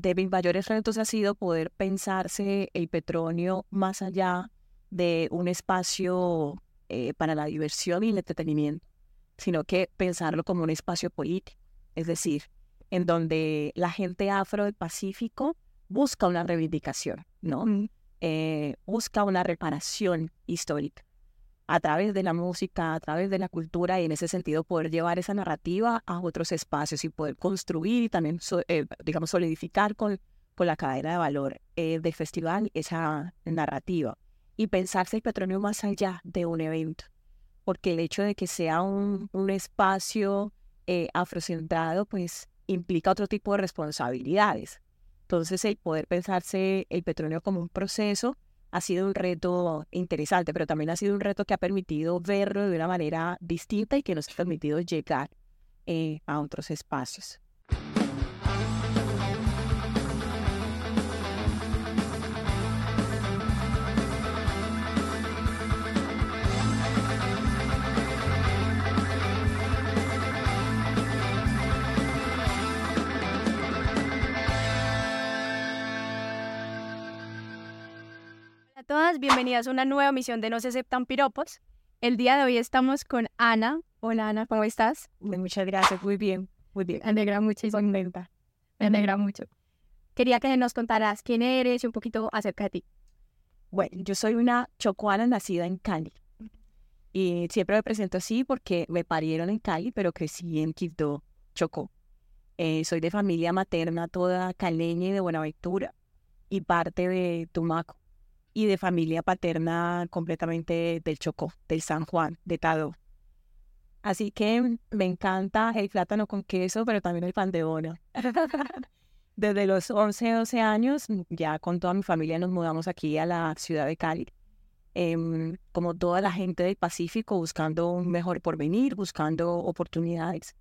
de mis mayores retos ha sido poder pensarse el petróleo más allá de un espacio eh, para la diversión y el entretenimiento, sino que pensarlo como un espacio político, es decir, en donde la gente afro del Pacífico busca una reivindicación, ¿no? Eh, busca una reparación histórica a través de la música, a través de la cultura y en ese sentido poder llevar esa narrativa a otros espacios y poder construir y también, eh, digamos, solidificar con, con la cadena de valor eh, del festival esa narrativa y pensarse el petróleo más allá de un evento, porque el hecho de que sea un, un espacio eh, afrocentrado, pues implica otro tipo de responsabilidades. Entonces, el poder pensarse el petróleo como un proceso ha sido un reto interesante, pero también ha sido un reto que ha permitido verlo de una manera distinta y que nos ha permitido llegar eh, a otros espacios. Todas, bienvenidas a una nueva misión de No se aceptan piropos. El día de hoy estamos con Ana. Hola Ana, ¿cómo estás? Muchas gracias, muy bien, muy bien. Me alegra muchísimo. Me alegra mucho. Quería que nos contaras quién eres y un poquito acerca de ti. Bueno, yo soy una chocuana nacida en Cali. Y siempre me presento así porque me parieron en Cali, pero crecí en Quito, Chocó. Eh, soy de familia materna toda caleña y de Buenaventura y parte de Tumaco y de familia paterna completamente del Chocó, del San Juan, de Tado. Así que me encanta el plátano con queso, pero también el pan de bono. Desde los 11, 12 años, ya con toda mi familia nos mudamos aquí a la ciudad de Cali. Em, como toda la gente del Pacífico, buscando un mejor porvenir, buscando oportunidades.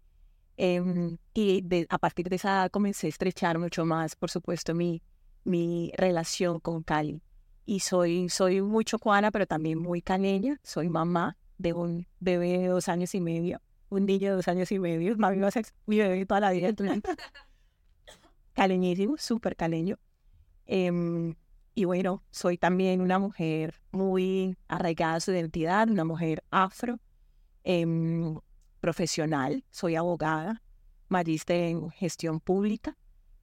Em, y a partir de esa edad comencé a estrechar mucho más, por supuesto, mi, mi relación con Cali y soy, soy muy chocuana, pero también muy caneña. Soy mamá de un bebé de dos años y medio, un niño de dos años y medio. Mami va mi bebé toda la vida. Caleñísimo, súper caleño. Em, y bueno, soy también una mujer muy arraigada a su identidad, una mujer afro, em, profesional, soy abogada, magíster en gestión pública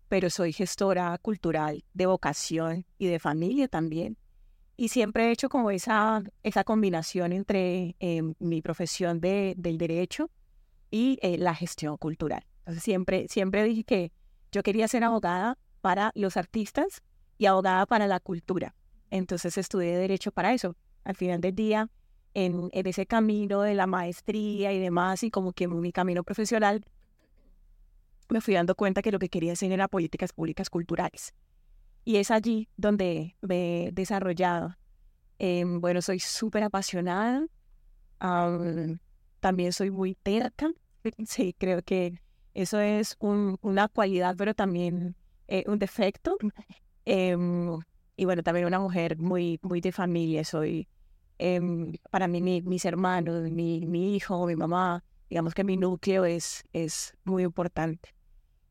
pero soy gestora cultural de vocación y de familia también. Y siempre he hecho como esa, esa combinación entre eh, mi profesión de, del derecho y eh, la gestión cultural. Entonces siempre, siempre dije que yo quería ser abogada para los artistas y abogada para la cultura. Entonces estudié derecho para eso. Al final del día, en, en ese camino de la maestría y demás, y como que mi camino profesional, me fui dando cuenta que lo que quería hacer era políticas públicas culturales. Y es allí donde me he desarrollado. Em, bueno, soy súper apasionada. también soy muy terca. Sí, creo que eso es una cualidad, pero también eh, un defecto. Em, y bueno, también una mujer muy, muy de familia. Soy, em, para mí, mis hermanos, mi, mi hijo, mi mamá, digamos que mi núcleo es, es muy importante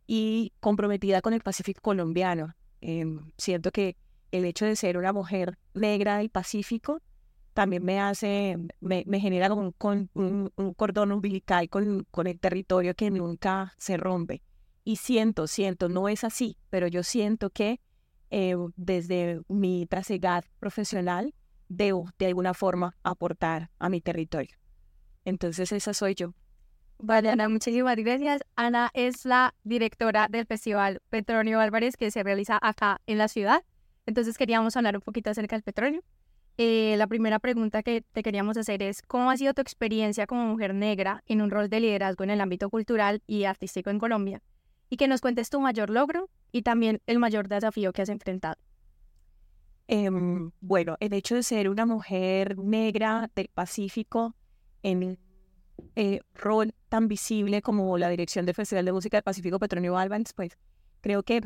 y comprometida con el Pacífico colombiano. Em, siento que el hecho de ser una mujer negra del Pacífico también me hace, me, genera un, un, cordón umbilical con, con el territorio que nunca se rompe. Y siento, siento, no es así, pero yo siento que eh, desde mi trasegar profesional debo de alguna forma aportar a mi territorio. Entonces esa soy yo. Vale, Ana, muchísimas gracias. Ana es la directora del Festival Petronio Álvarez que se realiza acá en la ciudad. Entonces queríamos hablar un poquito acerca del petróleo. Eh, la primera pregunta que te queríamos hacer es, ¿cómo ha sido tu experiencia como mujer negra en un rol de liderazgo en el ámbito cultural y artístico en Colombia? Y que nos cuentes tu mayor logro y también el mayor desafío que has enfrentado. Em, bueno, el hecho de ser una mujer negra del Pacífico en eh, rol tan visible como la dirección del Festival de Música del Pacífico Petronio Albans, pues creo que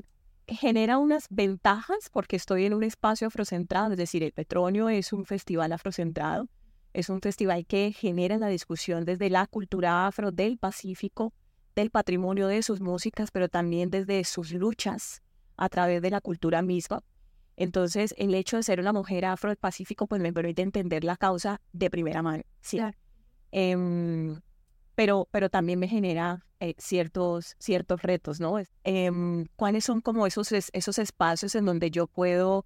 genera unas ventajas porque estoy en un espacio afrocentrado, es decir, el Petronio es un festival afrocentrado, es un festival que genera la discusión desde la cultura afro del Pacífico, del patrimonio de sus músicas, pero también desde sus luchas a través de la cultura misma. Entonces, el hecho de ser una mujer afro del Pacífico, pues me permite entender la causa de primera mano, ¿sí? Em, pero, pero también me genera eh, ciertos, ciertos retos, ¿no? Em, ¿Cuáles son como esos, esos espacios en donde yo puedo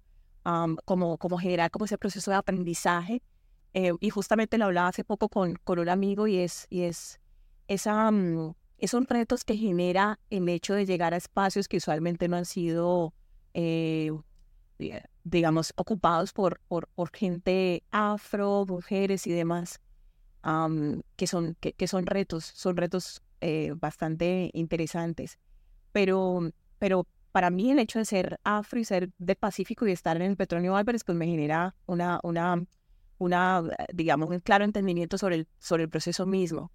como, como generar como ese proceso de aprendizaje? Eh, y justamente lo hablaba hace poco con, con un amigo y es, y es esa, mm, esos retos que genera el hecho de llegar a espacios que usualmente no han sido, eh, digamos, ocupados por, por, por, gente afro, mujeres y demás, que, son, que, que, son retos, son retos eh, bastante interesantes. Pero, pero para mí el hecho de ser afro y ser de Pacífico y estar en el Petróleo Álvarez, pues me genera una, una, una, digamos, un claro entendimiento sobre el, sobre el proceso mismo.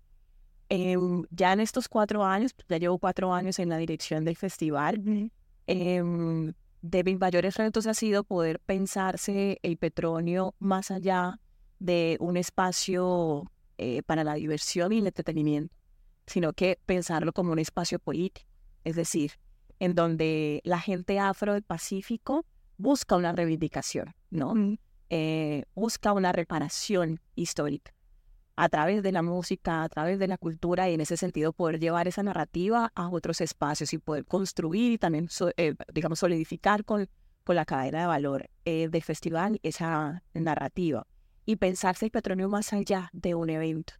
Em, ya en estos cuatro años, ya llevo cuatro años en la dirección del festival, em, de mis mayores retos ha sido poder pensarse el petróleo más allá de un espacio eh, para la diversión y el entretenimiento, sino que pensarlo como un espacio político, es decir, en donde la gente afro del Pacífico busca una reivindicación, ¿no? Eh, busca una reparación histórica a través de la música, a través de la cultura y en ese sentido poder llevar esa narrativa a otros espacios y poder construir y también, eh, digamos, solidificar con, con la cadena de valor eh, del festival esa narrativa y pensarse el petróleo más allá de un evento,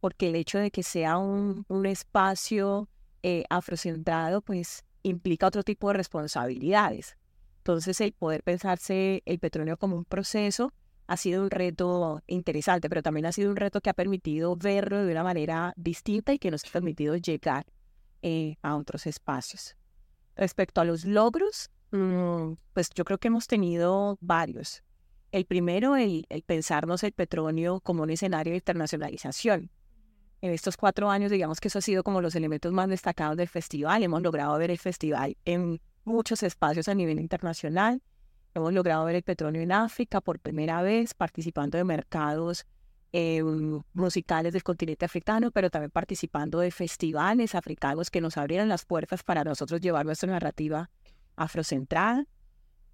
porque el hecho de que sea un, un espacio eh, afrocentrado, pues implica otro tipo de responsabilidades. Entonces, el poder pensarse el petróleo como un proceso ha sido un reto interesante, pero también ha sido un reto que ha permitido verlo de una manera distinta y que nos ha permitido llegar eh, a otros espacios. Respecto a los logros, mm, pues yo creo que hemos tenido varios. El primero, el, pensarnos el petróleo como un escenario de internacionalización. En estos cuatro años, digamos que eso ha sido como los elementos más destacados del festival. Hemos logrado ver el festival en muchos espacios a nivel internacional Hemos logrado ver el petróleo en África por primera vez, participando de mercados eh, musicales del continente africano, pero también participando de festivales africanos que nos abrieron las puertas para nosotros llevar nuestra narrativa afrocentrada.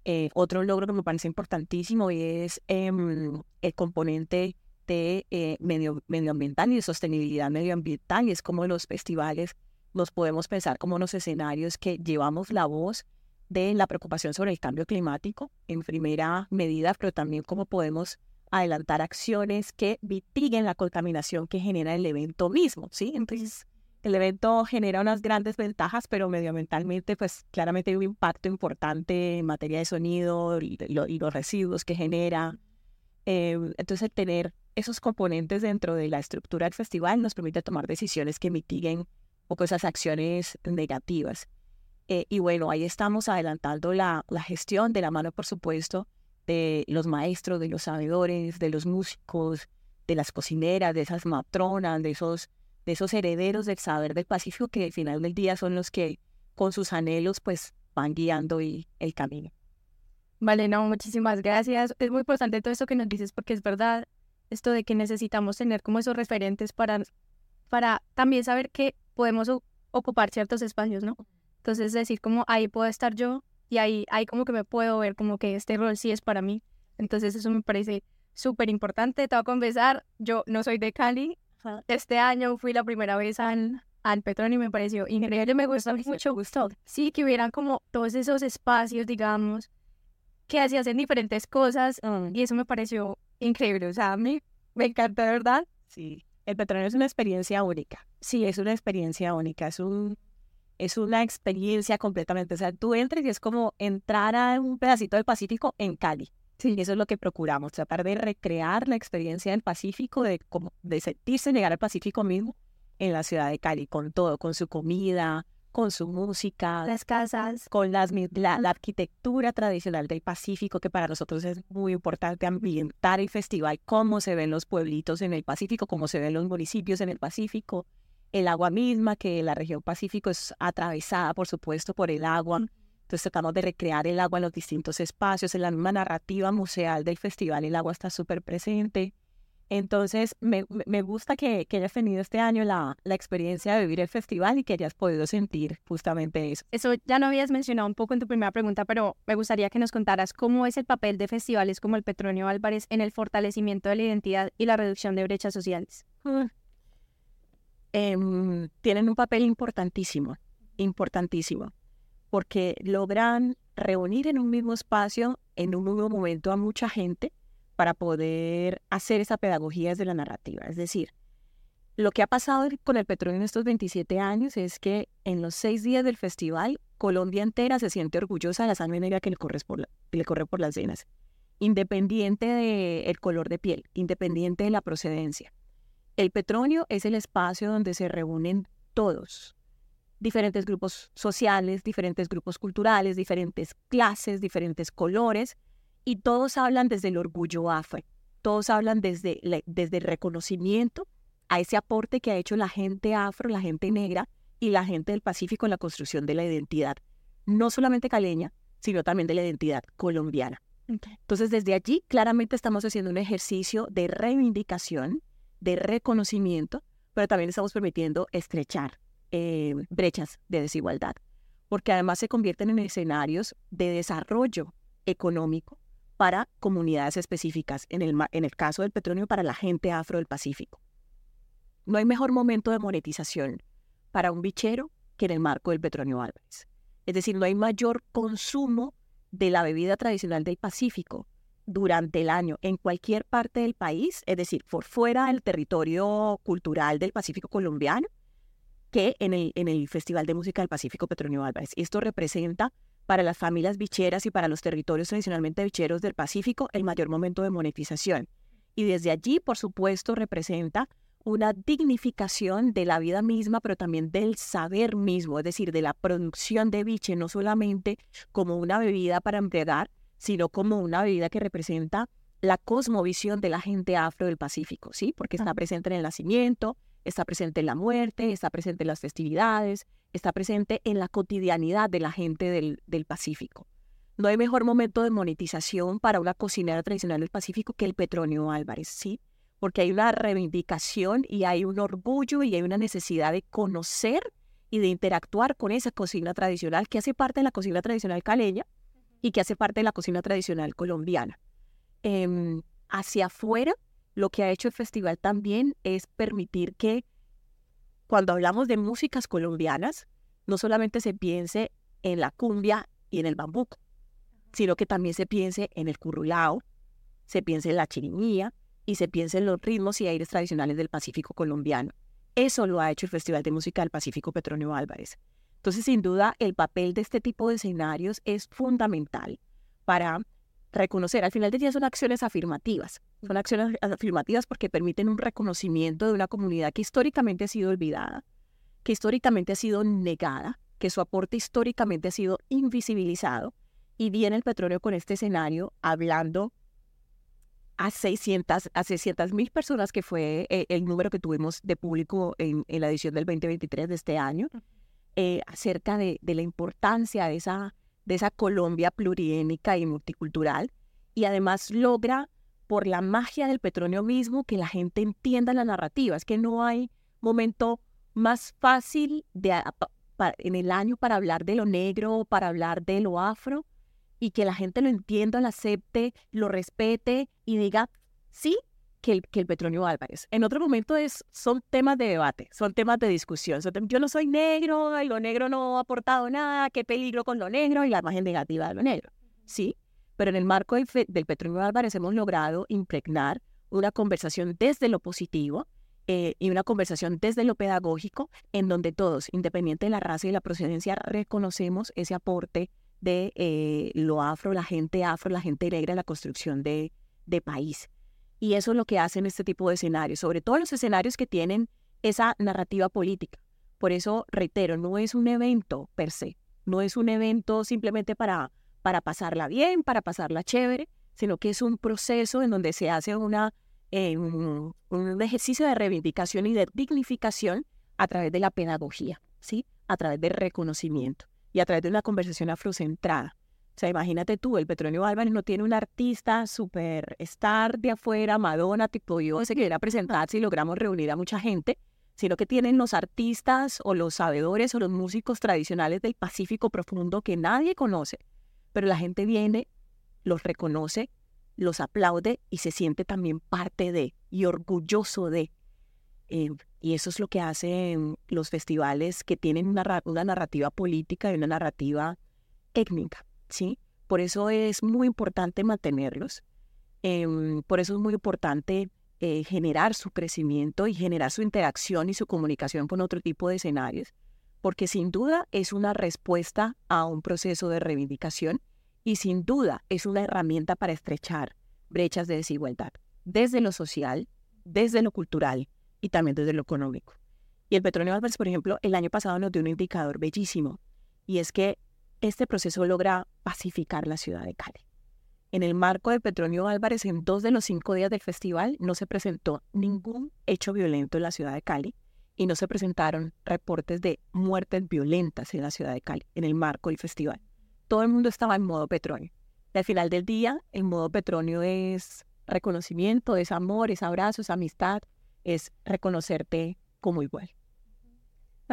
Eh, otro logro que me parece importantísimo es em, el componente de eh, medio, medioambiental y de sostenibilidad medioambiental, y es como los festivales nos podemos pensar como los escenarios que llevamos la voz de la preocupación sobre el cambio climático en primera medida, pero también cómo podemos adelantar acciones que mitiguen la contaminación que genera el evento mismo, ¿sí? Entonces, el evento genera unas grandes ventajas, pero medioambientalmente, pues claramente hay un impacto importante en materia de sonido y, los residuos que genera. Eh, entonces, tener esos componentes dentro de la estructura del festival nos permite tomar decisiones que mitiguen un poco esas acciones negativas. Eh, y bueno, ahí estamos adelantando la, la gestión de la mano, por supuesto, de los maestros, de los sabedores, de los músicos, de las cocineras, de esas matronas, de esos, de esos herederos del saber del Pacífico que al final del día son los que con sus anhelos pues van guiando el camino. Vale, no, muchísimas gracias. Es muy importante todo eso que nos dices porque es verdad esto de que necesitamos tener como esos referentes para, para también saber que podemos ocupar ciertos espacios, ¿no? Entonces decir como ahí puedo estar yo y ahí, ahí como que me puedo ver como que este rol sí es para mí. Entonces eso me parece súper importante. Te voy a confesar, yo no soy de Cali. Este año fui la primera vez al, al Petróleo y me pareció increíble, me gustó mucho. Gustó. Sí, que hubieran como todos esos espacios, digamos, que se hacen diferentes cosas mm. y eso me pareció increíble. O sea, a mí me encanta, verdad. Sí, el Petróleo es una experiencia única. Sí, es una experiencia única. Es un es una experiencia completamente. O sea, tú entres y es como entrar a un pedacito del Pacífico en Cali. Sí. Eso es lo que procuramos, tratar de recrear la experiencia del Pacífico, de, como, de sentirse llegar al Pacífico mismo en la ciudad de Cali, con todo, con su comida, con su música, las casas, con las, la, la, arquitectura tradicional del Pacífico, que para nosotros es muy importante ambientar el festival, cómo se ven los pueblitos en el Pacífico, cómo se ven los municipios en el Pacífico, el agua misma, que la región Pacífico es atravesada, por supuesto, por el agua. Entonces tratamos de recrear el agua en los distintos espacios. En la misma narrativa museal del festival, el agua está súper presente. Entonces, me, me gusta que, que, hayas tenido este año la, la, experiencia de vivir el festival y que hayas podido sentir justamente eso. Eso ya no habías mencionado un poco en tu primera pregunta, pero me gustaría que nos contaras cómo es el papel de festivales como el Petronio Álvarez en el fortalecimiento de la identidad y la reducción de brechas sociales. Eh, tienen un papel importantísimo, importantísimo, porque logran reunir en un mismo espacio, en un mismo momento a mucha gente para poder hacer esa pedagogía desde la narrativa. Es decir, lo que ha pasado con el petróleo en estos 27 años es que en los seis días del festival, Colombia entera se siente orgullosa de la sangre negra que le corre por, las venas, independiente del color de piel, independiente de la procedencia. El petróleo es el espacio donde se reúnen todos, diferentes grupos sociales, diferentes grupos culturales, diferentes clases, diferentes colores, y todos hablan desde el orgullo afro, todos hablan desde, desde el reconocimiento a ese aporte que ha hecho la gente afro, la gente negra y la gente del Pacífico en la construcción de la identidad, no solamente caleña, sino también de la identidad colombiana. Entonces, desde allí claramente estamos haciendo un ejercicio de reivindicación, de reconocimiento, pero también estamos permitiendo estrechar eh, brechas de desigualdad, porque además se convierten en escenarios de desarrollo económico para comunidades específicas, en el, en el caso del petróleo para la gente afro del Pacífico. No hay mejor momento de monetización para un bichero que en el marco del petróleo Álvarez. Es decir, no hay mayor consumo de la bebida tradicional del Pacífico durante el año en cualquier parte del país, es decir, por fuera del territorio cultural del Pacífico colombiano, que en el, en el Festival de Música del Pacífico Petróleo Álvarez. Esto representa para las familias bicheras y para los territorios tradicionalmente bicheros del Pacífico el mayor momento de monetización. Y desde allí, por supuesto, representa una dignificación de la vida misma, pero también del saber mismo, es decir, de la producción de biche, no solamente como una bebida para embriagar, sino como una bebida que representa la cosmovisión de la gente afro del Pacífico, ¿sí? Porque está presente en el nacimiento, está presente en la muerte, está presente en las festividades, está presente en la cotidianidad de la gente del, del Pacífico. No hay mejor momento de monetización para una cocinera tradicional del Pacífico que el Petronio Álvarez, ¿sí? Porque hay una reivindicación y hay un orgullo y hay una necesidad de conocer y de interactuar con esa cocina tradicional que hace parte de la cocina tradicional caleña y que hace parte de la cocina tradicional colombiana. Em, hacia afuera, lo que ha hecho el festival también es permitir que cuando hablamos de músicas colombianas, no solamente se piense en la cumbia y en el bambuco, sino que también se piense en el currulao, se piense en la chirimía y se piense en los ritmos y aires tradicionales del Pacífico colombiano. Eso lo ha hecho el Festival de Música del Pacífico Petronio Álvarez. Entonces, sin duda, el papel de este tipo de escenarios es fundamental para reconocer. Al final del día son acciones afirmativas. Son acciones afirmativas porque permiten un reconocimiento de una comunidad que históricamente ha sido olvidada, que históricamente ha sido negada, que su aporte históricamente ha sido invisibilizado. Y viene el petróleo con este escenario hablando a 600 a 600 mil personas, que fue eh, el número que tuvimos de público en, la edición del 2023 de este año, eh, acerca de, de, la importancia de esa, de esa Colombia pluriénica y multicultural. Y además logra por la magia del petróleo mismo que la gente entienda la narrativa. Es que no hay momento más fácil de, en el año para hablar de lo negro, para hablar de lo afro, y que la gente lo entienda, lo acepte, lo respete y diga, sí, que el, que el Petronio Álvarez. En otro momento es, son temas de debate, son temas de discusión. Yo no soy negro, y lo negro no ha aportado nada, qué peligro con lo negro y la imagen negativa de lo negro. Sí, pero en el marco del, del Petronio Álvarez hemos logrado impregnar una conversación desde lo positivo eh, y una conversación desde lo pedagógico, en donde todos, independiente de la raza y la procedencia, reconocemos ese aporte de eh, lo afro, la gente afro, la gente negra en la construcción de, de país. Y eso es lo que hacen este tipo de escenarios, sobre todo los escenarios que tienen esa narrativa política. Por eso, reitero, no es un evento per se, no es un evento simplemente para para pasarla bien, para pasarla chévere, sino que es un proceso en donde se hace una, eh, un, ejercicio de reivindicación y de dignificación a través de la pedagogía, ¿sí? a través del reconocimiento y a través de una conversación afrocentrada O sea, imagínate tú, el Petronio Álvarez no tiene un artista super star de afuera, Madonna, tipo yo, se quiera presentar si logramos reunir a mucha gente, sino que tienen los artistas o los sabedores o los músicos tradicionales del Pacífico profundo que nadie conoce, pero la gente viene, los reconoce, los aplaude y se siente también parte de y orgulloso de. Eh, y eso es lo que hacen los festivales que tienen una, una narrativa política y una narrativa étnica. ¿Sí? Por eso es muy importante mantenerlos, em, por eso es muy importante eh, generar su crecimiento y generar su interacción y su comunicación con otro tipo de escenarios, porque sin duda es una respuesta a un proceso de reivindicación y sin duda es una herramienta para estrechar brechas de desigualdad, desde lo social, desde lo cultural y también desde lo económico. Y el Petronio Álvarez, por ejemplo, el año pasado nos dio un indicador bellísimo, y es que este proceso logra pacificar la ciudad de Cali. En el marco de Petronio Álvarez, en dos de los cinco días del festival, no se presentó ningún hecho violento en la ciudad de Cali y no se presentaron reportes de muertes violentas en la ciudad de Cali, en el marco del festival. Todo el mundo estaba en modo Petronio. Y al final del día, el modo Petronio es reconocimiento, es amor, es abrazo, es amistad, es reconocerte como igual.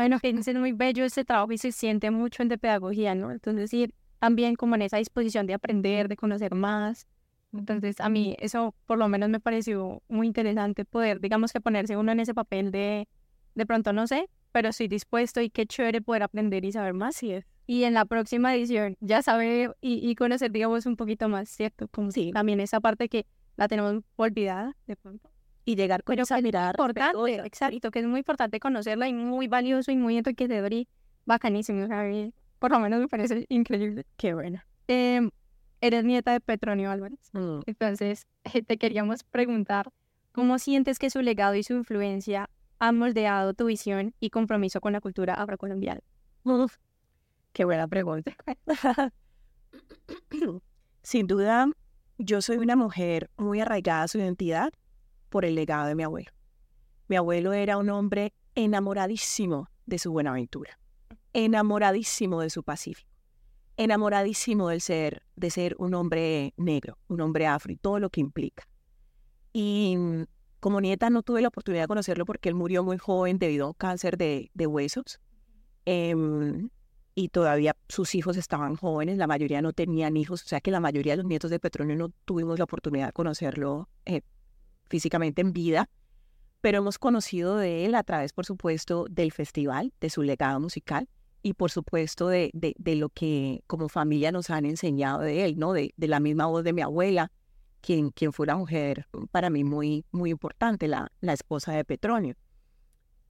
Bueno, es muy bello este trabajo y se siente mucho en de pedagogía, ¿no? Entonces, ir también como en esa disposición de aprender, de conocer más. Entonces, a mí eso por lo menos me pareció muy interesante poder, digamos que ponerse uno en ese papel de, de pronto no sé, pero estoy dispuesto y qué chévere poder aprender y saber más. Sí. Y en la próxima edición ya saber y, y conocer, digamos, un poquito más, ¿cierto? Como sí. también esa parte que la tenemos olvidada de pronto y llegar con esa mirada importante, exacto, que es muy importante conocerla y muy valioso y muy enriquecedor y bacanísimo, por lo menos me parece increíble. Qué buena. Eh, eres nieta de Petronio Álvarez, mm. entonces te queríamos preguntar, ¿cómo sientes que su legado y su influencia han moldeado tu visión y compromiso con la cultura afrocolombiana? Uf, qué buena pregunta. Sin duda, yo soy una mujer muy arraigada a su identidad por el legado de mi abuelo. Mi abuelo era un hombre enamoradísimo de su Buenaventura, enamoradísimo de su Pacífico, enamoradísimo del ser, de ser un hombre negro, un hombre afro y todo lo que implica. Y mm, como nieta no tuve la oportunidad de conocerlo porque él murió muy joven debido a un cáncer de, huesos. Em, y todavía sus hijos estaban jóvenes, la mayoría no tenían hijos, o sea que la mayoría de los nietos de Petronio no tuvimos la oportunidad de conocerlo eh, físicamente en vida, pero hemos conocido de él a través, por supuesto, del festival, de su legado musical y, por supuesto, de, de, lo que como familia nos han enseñado de él, ¿no? De, de la misma voz de mi abuela, quien, quien fue una mujer para mí muy, muy importante, la, la esposa de Petronio.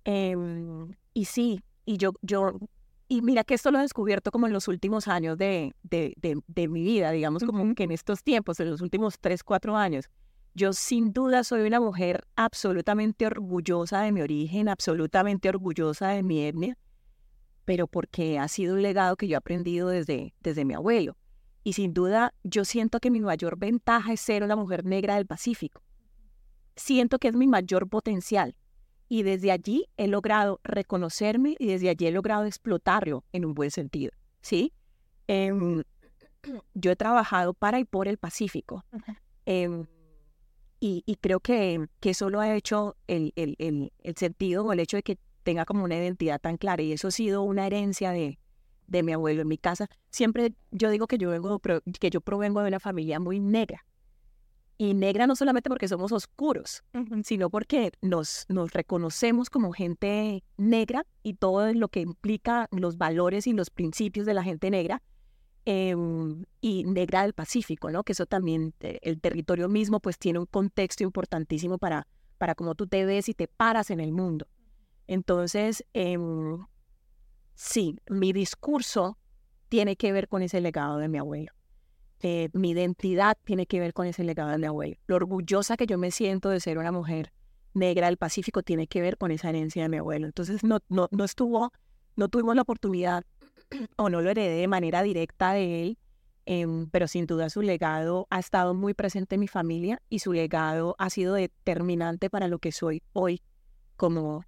Em, y sí, y yo, yo, y mira que esto lo he descubierto como en los últimos años de, de, de, mi vida, digamos, como que en estos tiempos, en los últimos tres, cuatro años, yo sin duda soy una mujer absolutamente orgullosa de mi origen, absolutamente orgullosa de mi etnia, pero porque ha sido un legado que yo he aprendido desde, desde mi abuelo. Y sin duda yo siento que mi mayor ventaja es ser una mujer negra del Pacífico. Siento que es mi mayor potencial. Y desde allí he logrado reconocerme y desde allí he logrado explotarlo en un buen sentido. ¿Sí? Em, yo he trabajado para y por el Pacífico. Y, creo que, que eso lo ha hecho el, el, el, el, sentido o el hecho de que tenga como una identidad tan clara. Y eso ha sido una herencia de, de mi abuelo en mi casa. Siempre yo digo que yo, vengo, que yo provengo de una familia muy negra. Y negra no solamente porque somos oscuros, sino porque nos, nos reconocemos como gente negra y todo lo que implica los valores y los principios de la gente negra Em, y negra del Pacífico, ¿no? Que eso también, eh, el territorio mismo, pues tiene un contexto importantísimo para, para cómo tú te ves y te paras en el mundo. Entonces, em, sí, mi discurso tiene que ver con ese legado de mi abuelo. Eh, mi identidad tiene que ver con ese legado de mi abuelo. Lo orgullosa que yo me siento de ser una mujer negra del Pacífico tiene que ver con esa herencia de mi abuelo. Entonces, no, no, no estuvo, no tuvimos la oportunidad o no lo heredé de manera directa de él, em, pero sin duda su legado ha estado muy presente en mi familia y su legado ha sido determinante para lo que soy hoy, como,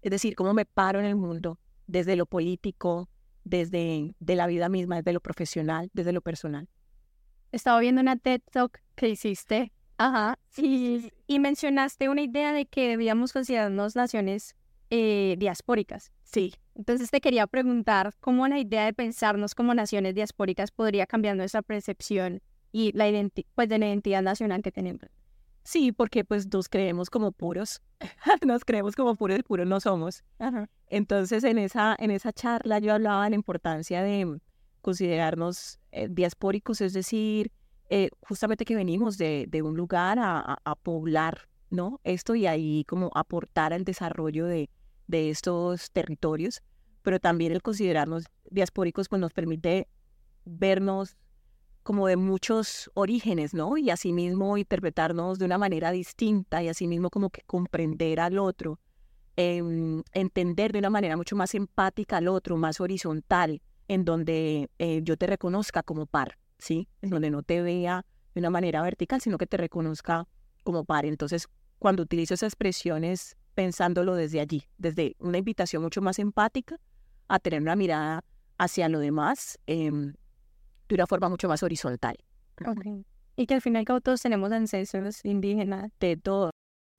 es decir, cómo me paro en el mundo, desde lo político, desde de la vida misma, desde lo profesional, desde lo personal. Estaba viendo una TED Talk que hiciste, y, y mencionaste una idea de que debíamos considerarnos naciones eh, diaspóricas. Sí. Entonces te quería preguntar cómo la idea de pensarnos como naciones diaspóricas podría cambiar nuestra percepción y la pues, de la identidad nacional que tenemos. Sí, porque pues nos creemos como puros, nos creemos como puros y puros no somos. Entonces en esa, en esa charla yo hablaba de la importancia de considerarnos eh, diaspóricos, es decir, eh, justamente que venimos de, de un lugar a, a, poblar, ¿no? Esto y ahí como aportar al desarrollo de, de estos territorios, pero también el considerarnos diaspóricos pues nos permite vernos como de muchos orígenes, ¿no? Y asimismo interpretarnos de una manera distinta y asimismo como que comprender al otro, em, entender de una manera mucho más empática al otro, más horizontal, en donde eh, yo te reconozca como par, ¿sí? En donde no te vea de una manera vertical, sino que te reconozca como par. Entonces, cuando utilizo esas expresiones pensándolo desde allí, desde una invitación mucho más empática a tener una mirada hacia lo demás, em, de una forma mucho más horizontal. Y que al final todos tenemos ancestros indígenas. De todo.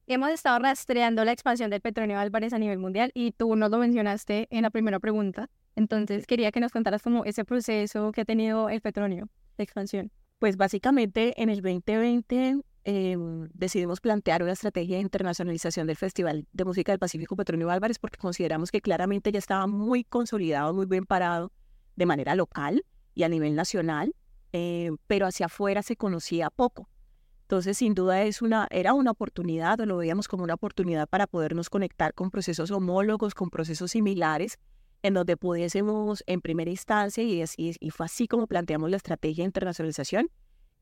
Hemos estado rastreando la expansión del petróleo Álvarez a nivel mundial y tú nos lo mencionaste en la primera pregunta. Entonces quería que nos contaras como ese proceso que ha tenido el petróleo de expansión. Pues básicamente en el 2020 em, decidimos plantear una estrategia de internacionalización del Festival de Música del Pacífico Petronio Álvarez porque consideramos que claramente ya estaba muy consolidado, muy bien parado de manera local y a nivel nacional, eh, pero hacia afuera se conocía poco. Entonces, sin duda, es una, era una oportunidad, o lo veíamos como una oportunidad para podernos conectar con procesos homólogos, con procesos similares, en donde pudiésemos, en primera instancia, y, y fue así como planteamos la estrategia de internacionalización,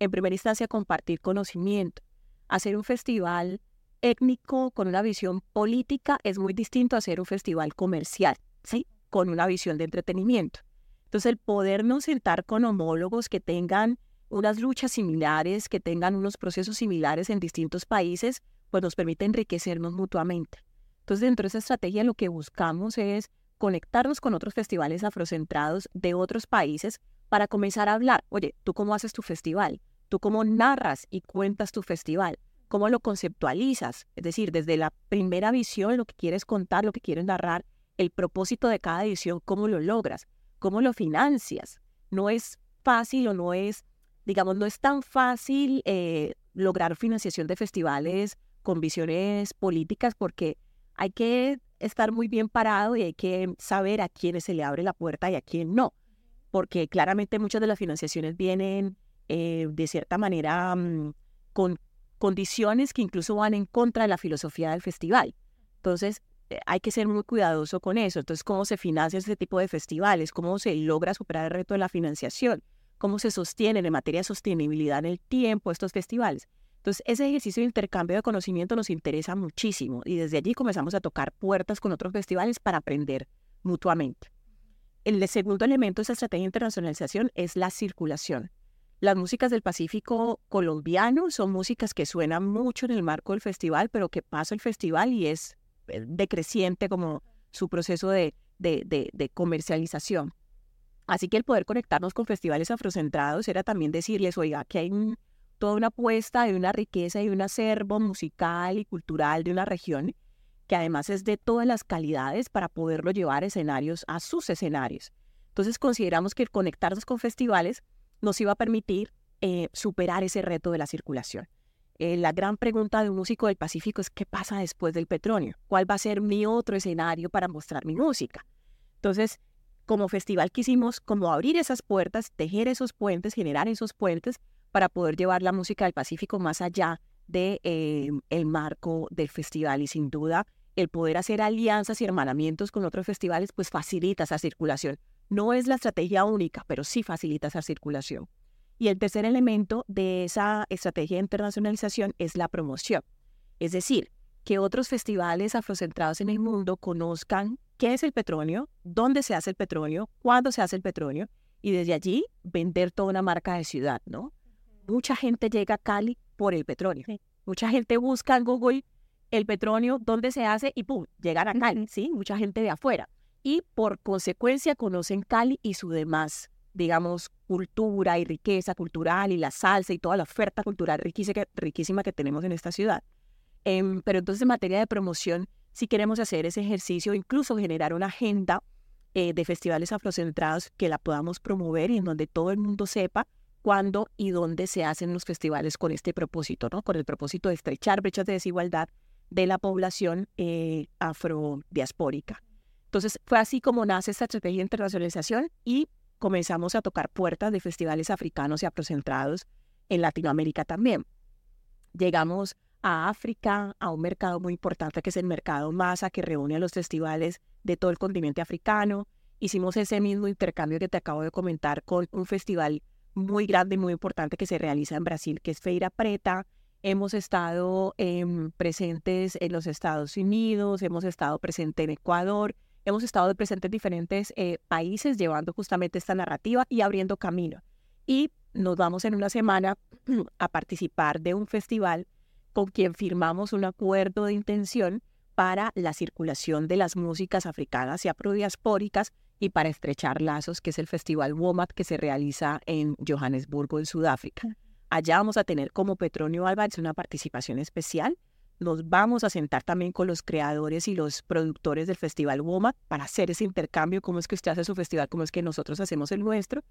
en primera instancia, compartir conocimiento. Hacer un festival étnico con una visión política es muy distinto a hacer un festival comercial, ¿sí? Con una visión de entretenimiento. Entonces, el podernos sentar con homólogos que tengan unas luchas similares, que tengan unos procesos similares en distintos países, pues nos permite enriquecernos mutuamente. Entonces, dentro de esa estrategia lo que buscamos es conectarnos con otros festivales afrocentrados de otros países para comenzar a hablar, oye, ¿tú cómo haces tu festival? ¿Tú cómo narras y cuentas tu festival? ¿Cómo lo conceptualizas? Es decir, desde la primera visión, lo que quieres contar, lo que quieres narrar, el propósito de cada edición, ¿cómo lo logras? cómo lo financias. No es fácil o no es, digamos, no es tan fácil eh, lograr financiación de festivales con visiones políticas porque hay que estar muy bien parado y hay que saber a quiénes se le abre la puerta y a quién no. Porque claramente muchas de las financiaciones vienen eh, de cierta manera mm, con condiciones que incluso van en contra de la filosofía del festival. Entonces, eh, hay que ser muy cuidadoso con eso. Entonces, ¿cómo se financia ese tipo de festivales? ¿Cómo se logra superar el reto de la financiación? ¿Cómo se sostienen en materia de sostenibilidad en el tiempo estos festivales? Entonces, ese ejercicio de intercambio de conocimiento nos interesa muchísimo y desde allí comenzamos a tocar puertas con otros festivales para aprender mutuamente. El segundo elemento de esa estrategia de internacionalización es la circulación. Las músicas del Pacífico colombiano son músicas que suenan mucho en el marco del festival, pero que pasa el festival y es eh, decreciente como su proceso de, de, comercialización. Así que el poder conectarnos con festivales afrocentrados era también decirles, oiga, que hay toda una apuesta de una riqueza y un acervo musical y cultural de una región que además es de todas las calidades para poderlo llevar a escenarios, a sus escenarios. Entonces consideramos que el conectarnos con festivales nos iba a permitir eh, superar ese reto de la circulación. Eh, la gran pregunta de un músico del Pacífico es qué pasa después del petróleo, cuál va a ser mi otro escenario para mostrar mi música. Entonces, como festival quisimos como abrir esas puertas, tejer esos puentes, generar esos puentes para poder llevar la música del Pacífico más allá de eh, el marco del festival y sin duda el poder hacer alianzas y hermanamientos con otros festivales pues facilita esa circulación. No es la estrategia única, pero sí facilita esa circulación. Y el tercer elemento de esa estrategia de internacionalización es la promoción. Es decir, que otros festivales afrocentrados en el mundo conozcan qué es el petróleo, dónde se hace el petróleo, cuándo se hace el petróleo, y desde allí vender toda una marca de ciudad, ¿no? Mucha gente llega a Cali por el petróleo. Mucha gente busca en Google el petróleo, dónde se hace, y ¡pum!, llegan a Cali, ¿sí? Mucha gente de afuera. Y por consecuencia conocen Cali y su demás, digamos, cultura y riqueza cultural y la salsa y toda la oferta cultural riquísima que, tenemos en esta ciudad. Em, pero entonces en materia de promoción, si queremos hacer ese ejercicio, incluso generar una agenda eh, de festivales afrocentrados que la podamos promover y en donde todo el mundo sepa cuándo y dónde se hacen los festivales con este propósito, ¿no? Con el propósito de estrechar brechas de desigualdad de la población eh, afrodiaspórica. Entonces fue así como nace esta estrategia de internacionalización y comenzamos a tocar puertas de festivales africanos y afrocentrados en Latinoamérica también. Llegamos a África, a un mercado muy importante que es el mercado Masa, que reúne a los festivales de todo el continente africano. Hicimos ese mismo intercambio que te acabo de comentar con un festival muy grande y muy importante que se realiza en Brasil, que es Feira Preta. Hemos estado em, presentes en los Estados Unidos, hemos estado presentes en Ecuador, hemos estado presentes en diferentes eh, países llevando justamente esta narrativa y abriendo camino. Y nos vamos en una semana a participar de un festival con quien firmamos un acuerdo de intención para la circulación de las músicas africanas y afrodiaspóricas y para estrechar lazos, que es el Festival WOMAT que se realiza en Johannesburgo, en Sudáfrica. Allá vamos a tener como Petronio Álvarez una participación especial. Nos vamos a sentar también con los creadores y los productores del Festival WOMAT para hacer ese intercambio, cómo es que usted hace su festival, cómo es que nosotros hacemos el nuestro.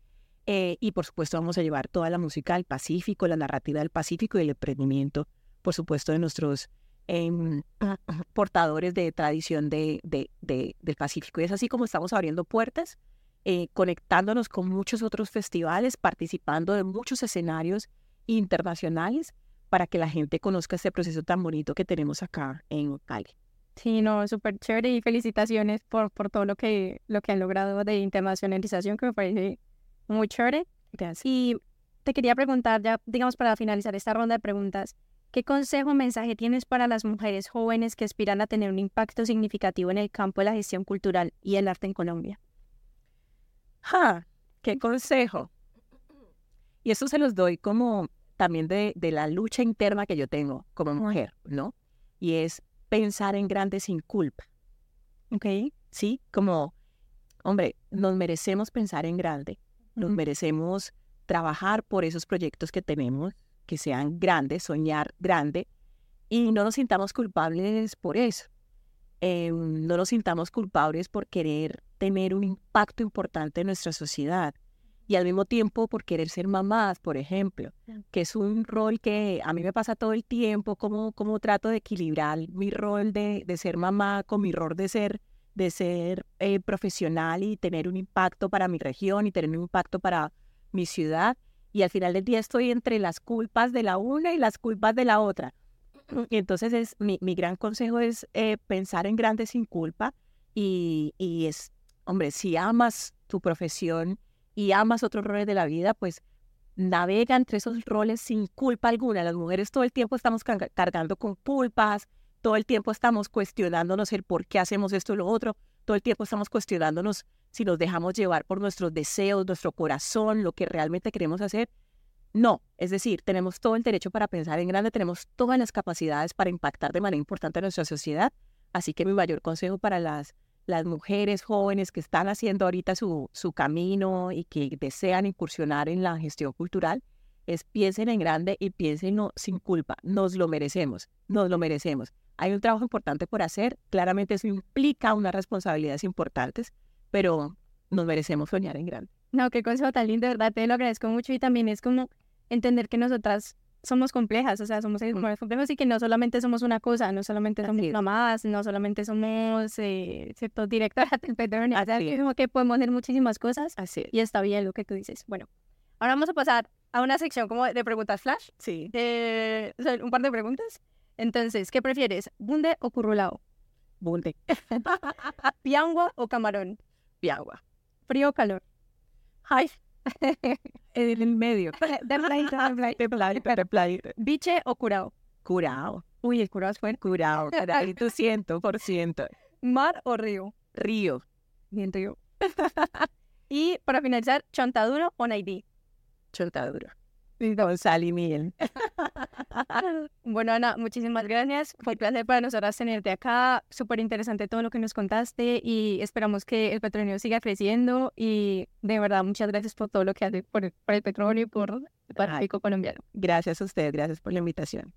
Eh, y por supuesto vamos a llevar toda la música del Pacífico, la narrativa del Pacífico y el emprendimiento, por supuesto, de nuestros Em, portadores de tradición de, del Pacífico. Y es así como estamos abriendo puertas, eh, conectándonos con muchos otros festivales, participando de muchos escenarios internacionales para que la gente conozca este proceso tan bonito que tenemos acá en Cali. Sí, no, súper chévere y felicitaciones por, por todo lo que, lo que han logrado de internacionalización, que me parece muy chévere. Gracias. Y te quería preguntar, ya digamos para finalizar esta ronda de preguntas, ¿Qué consejo o mensaje tienes para las mujeres jóvenes que aspiran a tener un impacto significativo en el campo de la gestión cultural y el arte en Colombia? ¡Ja! ¿Qué consejo? Y eso se los doy como también de, de la lucha interna que yo tengo como mujer, ¿no? Y es pensar en grande sin culpa. ¿Ok? Sí, como, hombre, nos merecemos pensar en grande, nos merecemos trabajar por esos proyectos que tenemos, que sean grandes, soñar grande, y no nos sintamos culpables por eso. Em, no nos sintamos culpables por querer tener un impacto importante en nuestra sociedad y al mismo tiempo por querer ser mamás, por ejemplo, que es un rol que a mí me pasa todo el tiempo, como, como trato de equilibrar mi rol de, de ser mamá con mi rol de ser, de ser eh, profesional y tener un impacto para mi región y tener un impacto para mi ciudad y al final del día estoy entre las culpas de la una y las culpas de la otra. Y entonces es, mi, mi gran consejo es eh, pensar en grande sin culpa y, y es, hombre, si amas tu profesión y amas otros roles de la vida, pues navega entre esos roles sin culpa alguna. Las mujeres todo el tiempo estamos cargando con culpas, todo el tiempo estamos cuestionándonos el por qué hacemos esto o lo otro, todo el tiempo estamos cuestionándonos si nos dejamos llevar por nuestros deseos, nuestro corazón, lo que realmente queremos hacer. No, es decir, tenemos todo el derecho para pensar en grande, tenemos todas las capacidades para impactar de manera importante a nuestra sociedad. Así que mi mayor consejo para las, las mujeres jóvenes que están haciendo ahorita su, su camino y que desean incursionar en la gestión cultural es piensen en grande y piensen sin culpa. Nos lo merecemos, nos lo merecemos. Hay un trabajo importante por hacer, claramente eso implica unas responsabilidades importantes, pero nos merecemos soñar en grande. No, qué consejo tan lindo, de verdad, te lo agradezco mucho y también es como entender que nosotras somos complejas, o sea, somos mm. complejos y que no solamente somos una cosa, no solamente somos mamás, no solamente somos eh, cierto, directoras del petróleo, o sea, que como que podemos hacer muchísimas cosas Así y está bien lo que tú dices. Bueno, ahora vamos a pasar a una sección como de preguntas flash. Sí. Eh, un par de preguntas. Entonces, ¿qué prefieres? ¿Bunde o currulao? Bunde. ¿Piangua o camarón? Piangua. ¿Frío o calor? Ay. en el medio. De playita, de playita. De playita. ¿Biche o curao? Curao. Uy, el curao es fuerte. Curao. Tú ciento por ciento. ¿Mar o río? Río. Bien, río. y para finalizar, ¿chontaduro o naidí? Chontaduro. Con sal y miel. Bueno, Ana, muchísimas gracias. Fue un placer para nosotras tenerte acá. Súper interesante todo lo que nos contaste y esperamos que el petróleo siga creciendo. Y de verdad, muchas gracias por todo lo que hace por, por el petróleo y por el Pacífico colombiano. Gracias a usted, gracias por la invitación.